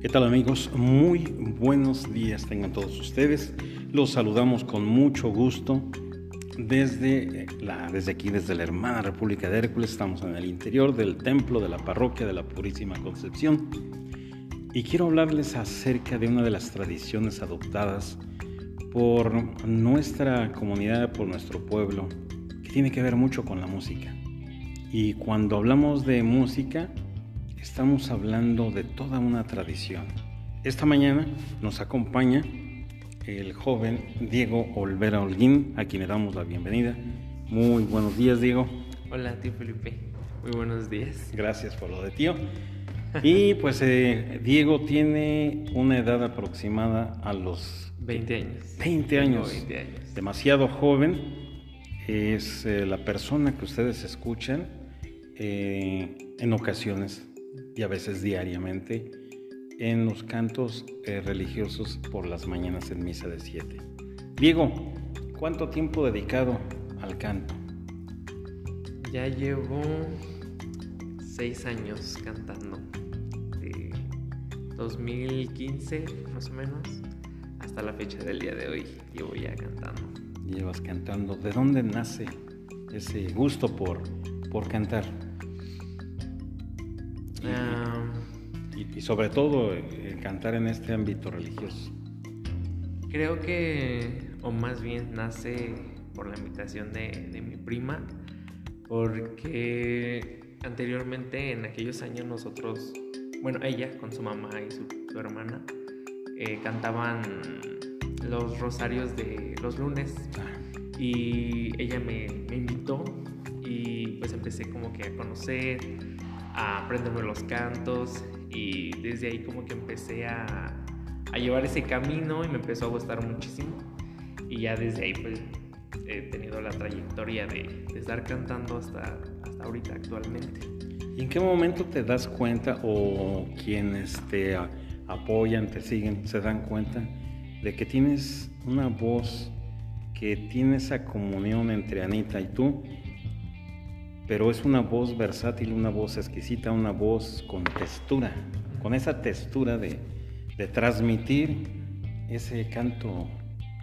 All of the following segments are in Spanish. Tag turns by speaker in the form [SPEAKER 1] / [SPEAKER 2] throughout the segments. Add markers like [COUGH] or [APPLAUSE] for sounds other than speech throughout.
[SPEAKER 1] ¿Qué tal amigos? Muy buenos días tengan todos ustedes. Los saludamos con mucho gusto desde, la, desde aquí, desde la hermana República de Hércules. Estamos en el interior del templo de la parroquia de la Purísima Concepción. Y quiero hablarles acerca de una de las tradiciones adoptadas por nuestra comunidad, por nuestro pueblo, que tiene que ver mucho con la música. Y cuando hablamos de música, estamos hablando de toda una tradición. Esta mañana nos acompaña el joven Diego Olvera Holguín, a quien le damos la bienvenida. Muy buenos días, Diego.
[SPEAKER 2] Hola, tío Felipe. Muy buenos días.
[SPEAKER 1] Gracias por lo de tío. Y pues eh, Diego tiene una edad aproximada a los
[SPEAKER 2] 20 años.
[SPEAKER 1] 20 años. 20 años. Demasiado joven. Es eh, la persona que ustedes escuchan eh, en ocasiones y a veces diariamente en los cantos eh, religiosos por las mañanas en misa de siete. Diego, ¿cuánto tiempo dedicado al canto?
[SPEAKER 2] Ya llevo seis años cantando, de 2015 más o menos hasta la fecha del día de hoy llevo ya cantando.
[SPEAKER 1] Llevas cantando. ¿De dónde nace ese gusto por, por cantar? Y, sobre todo eh, cantar en este ámbito religioso.
[SPEAKER 2] Creo que, o más bien nace por la invitación de, mi prima, porque anteriormente en aquellos años nosotros, bueno, ella con su mamá y su, hermana, eh, cantaban los rosarios de los lunes. Y ella me, me, invitó y pues empecé como que a conocer, aprenderme los cantos y desde ahí como que empecé a, a, llevar ese camino y me empezó a gustar muchísimo y ya desde ahí pues he tenido la trayectoria de, de estar cantando hasta, hasta ahorita actualmente.
[SPEAKER 1] ¿Y en qué momento te das cuenta o quienes te apoyan, te siguen, se dan cuenta de que tienes una voz que tiene esa comunión entre Anita y tú pero es una voz versátil, una voz exquisita, una voz con textura, con esa textura de, transmitir ese canto,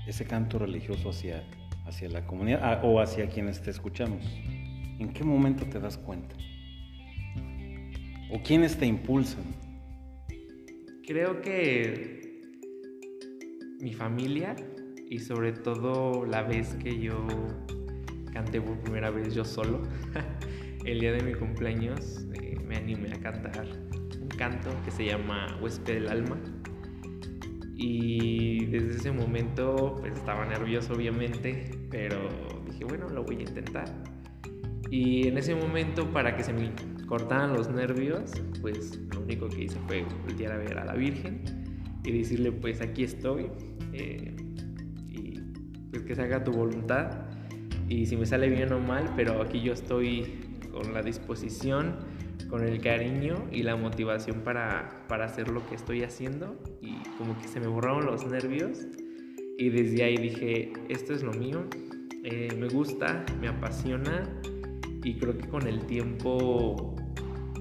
[SPEAKER 1] ese canto religioso hacia, hacia la comunidad ah, o hacia quienes te escuchamos. ¿En qué momento te das cuenta? ¿O quiénes te impulsan?
[SPEAKER 2] Creo que mi familia y sobre todo la vez que yo canté por primera vez yo solo. [LAUGHS] El día de mi cumpleaños eh, me animé a cantar un canto que se llama Huésped del Alma. Y desde ese momento pues estaba nervioso obviamente, pero dije, bueno, lo voy a intentar. Y en ese momento para que se me cortaran los nervios, pues lo único que hice fue voltear a ver a la Virgen y decirle, pues aquí estoy. Eh, y pues que se haga tu voluntad y si me sale bien o mal, pero aquí yo estoy con la disposición, con el cariño y la motivación para, para hacer lo que estoy haciendo. Y como que se me borraron los nervios. Y desde ahí dije, esto es lo mío, eh, me gusta, me apasiona y creo que con el tiempo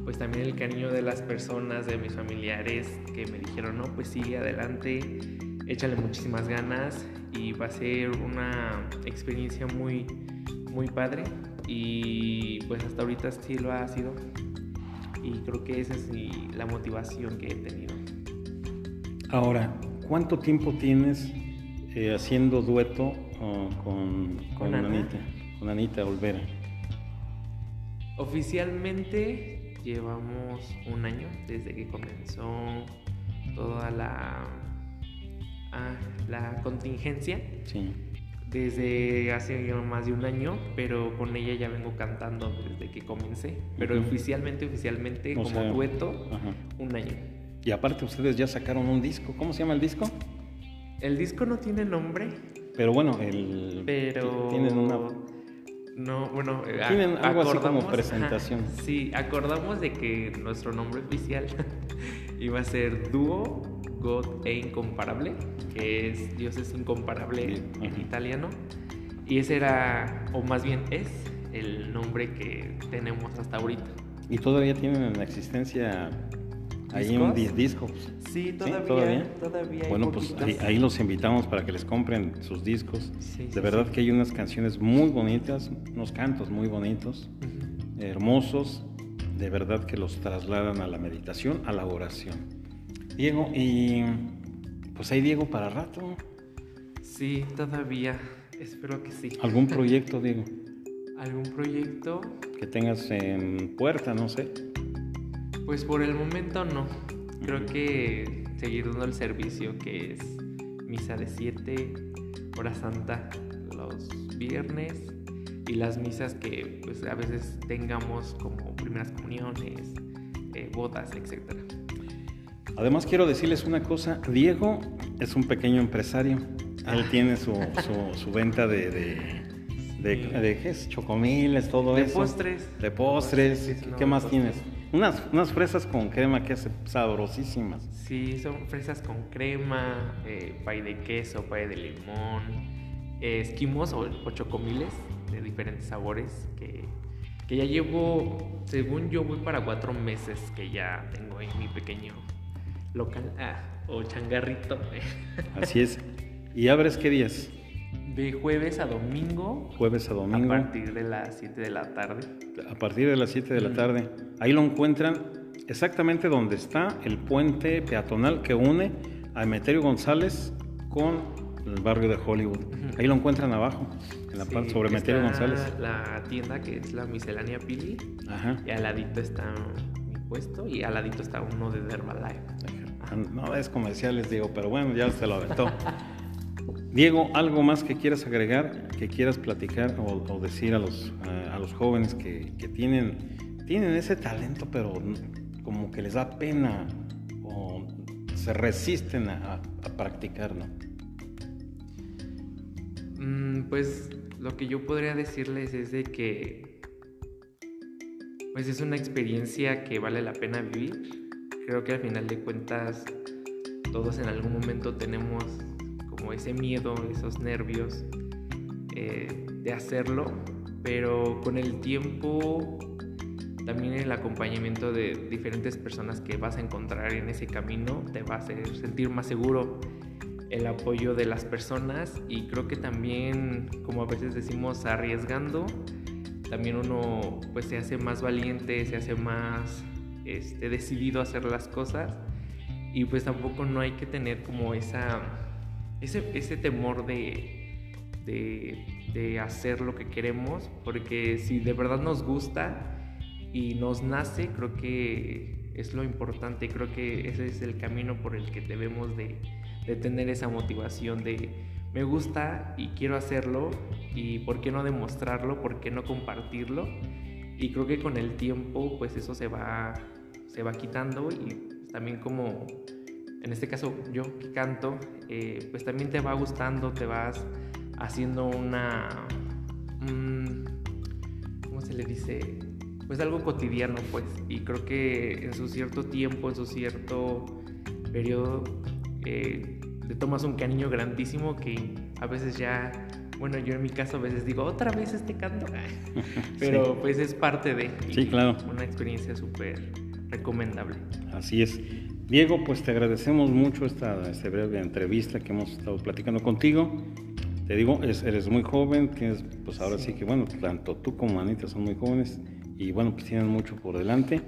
[SPEAKER 2] pues también el cariño de las personas, de mis familiares que me dijeron, no, pues sigue adelante, échale muchísimas ganas y va a ser una experiencia muy, muy padre y pues hasta ahorita sí lo ha sido y creo que esa es la motivación que he tenido.
[SPEAKER 1] Ahora, ¿cuánto tiempo tienes eh, haciendo dueto uh, con, con, Anita, con Anita Olvera?
[SPEAKER 2] Oficialmente llevamos un año desde que comenzó toda la la contingencia. Sí. Desde hace más de un año, pero con ella ya vengo cantando desde que comencé. Pero oficialmente, oficialmente, como dueto, un año.
[SPEAKER 1] Y aparte ustedes ya sacaron un disco. ¿Cómo se llama el disco?
[SPEAKER 2] El disco no tiene nombre.
[SPEAKER 1] Pero bueno, el...
[SPEAKER 2] Pero...
[SPEAKER 1] Tienen una...
[SPEAKER 2] No, bueno,
[SPEAKER 1] eh, tienen algo así como presentación.
[SPEAKER 2] sí, acordamos de que nuestro nombre oficial [LAUGHS] iba a ser Dúo God e Incomparable, que es Dios es incomparable en italiano. Y ese era, o más bien es, el nombre que tenemos hasta ahorita.
[SPEAKER 1] ¿Y todavía tienen en existencia Ahí un di- disco.
[SPEAKER 2] Sí, todavía.
[SPEAKER 1] ¿Todavía?
[SPEAKER 2] todavía hay
[SPEAKER 1] Bueno, pues ahí, ahí los invitamos para que les compren sus discos.
[SPEAKER 2] Sí,
[SPEAKER 1] De verdad que hay unas canciones muy bonitas, unos cantos muy bonitos, hermosos, de verdad que los trasladan a la meditación, a la oración. Diego, y pues hay Diego para rato.
[SPEAKER 2] Sí, todavía. Espero que sí.
[SPEAKER 1] ¿Algún [LAUGHS] proyecto, Diego,
[SPEAKER 2] ¿Algún proyecto?
[SPEAKER 1] que tengas en puerta, no sé?
[SPEAKER 2] Pues por el momento no. Creo que seguir dando el servicio que es misa de 7, hora santa los viernes y las misas que pues a veces tengamos como primeras comuniones, eh, bodas, etcétera.
[SPEAKER 1] Además quiero decirles una cosa, Diego es un pequeño empresario, él tiene su, su- su venta de, de, chocomiles, todo
[SPEAKER 2] De
[SPEAKER 1] eso.
[SPEAKER 2] postres.
[SPEAKER 1] De postres,
[SPEAKER 2] Sí,
[SPEAKER 1] ¿qué,
[SPEAKER 2] no,
[SPEAKER 1] qué más
[SPEAKER 2] postres.
[SPEAKER 1] tienes? Unas, unas fresas con crema que hace sabrosísimas.
[SPEAKER 2] Sí, son fresas con crema, eh, pay de queso, pay de limón, eh, esquimos o, o chocomiles de diferentes sabores que, que ya llevo, según yo voy para cuatro meses que ya tengo en mi pequeño local ah, o changarrito
[SPEAKER 1] Así es. ¿Y abres qué días?
[SPEAKER 2] De jueves a domingo
[SPEAKER 1] Jueves a domingo.
[SPEAKER 2] a partir de las 7 de la tarde.
[SPEAKER 1] a partir de las 7 de la tarde. Ahí lo encuentran exactamente donde está el puente peatonal que une a Emeterio González con el barrio de Hollywood. Ahí lo encuentran abajo, en la
[SPEAKER 2] Sí,
[SPEAKER 1] parte sobre González.
[SPEAKER 2] La tienda que es la miscelánea Pili
[SPEAKER 1] Ajá.
[SPEAKER 2] y al ladito está mi puesto y al ladito está uno de Herbalife.
[SPEAKER 1] No es comerciales, Diego, pero bueno, ya se lo aventó. [LAUGHS] Diego, ¿algo más que quieras agregar, que quieras platicar o, decir a los, a, los jóvenes que, que tienen, tienen ese talento, pero como que les da pena o se resisten a, a- a practicarlo?
[SPEAKER 2] Mm, pues lo que yo podría decirles es de que pues es una experiencia que vale la pena vivir. Creo que al final de cuentas todos en algún momento tenemos como ese miedo, esos nervios eh, de hacerlo, pero con el tiempo también el acompañamiento de diferentes personas que vas a encontrar en ese camino te va a hacer sentir más seguro el apoyo de las personas. Y creo que también, como a veces decimos, arriesgando, también uno pues se hace más valiente, se hace más este, decidido a hacer las cosas. Y pues tampoco no hay que tener como esa, ese, ese temor de, de, de hacer lo que queremos, porque si de verdad nos gusta y nos nace, creo que es lo importante, creo que ese es el camino por el que debemos de, de tener esa motivación de me gusta y quiero hacerlo y por qué no demostrarlo, por qué no compartirlo y creo que con el tiempo pues eso se va, se va quitando y también como en este caso yo que canto eh, pues también te va gustando, te vas haciendo una... un- ¿Cómo se le dice? Pues algo cotidiano pues y creo que en su cierto tiempo, en su cierto periodo eh, le tomas un cariño grandísimo que a veces ya, bueno, yo en mi caso a veces digo, otra vez este canto, [LAUGHS] pero
[SPEAKER 1] Sí.
[SPEAKER 2] pues es parte de y
[SPEAKER 1] Sí, claro.
[SPEAKER 2] una experiencia súper recomendable.
[SPEAKER 1] Así es. Diego, pues te agradecemos mucho esta, esta breve entrevista que hemos estado platicando contigo. Te digo, es- eres muy joven, tienes, pues ahora sí.
[SPEAKER 2] Sí.
[SPEAKER 1] que, bueno, tanto tú como Anita son muy jóvenes y bueno, pues tienen mucho por delante.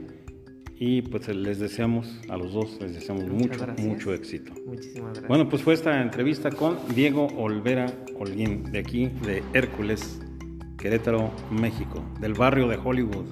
[SPEAKER 1] Y pues les deseamos, a los dos les deseamos mucho,
[SPEAKER 2] gracias.
[SPEAKER 1] mucho éxito.
[SPEAKER 2] Muchísimas gracias.
[SPEAKER 1] Bueno, pues fue esta entrevista con Diego Olvera Holguín, de aquí, de Hércules, Querétaro, México, del barrio de Hollywood.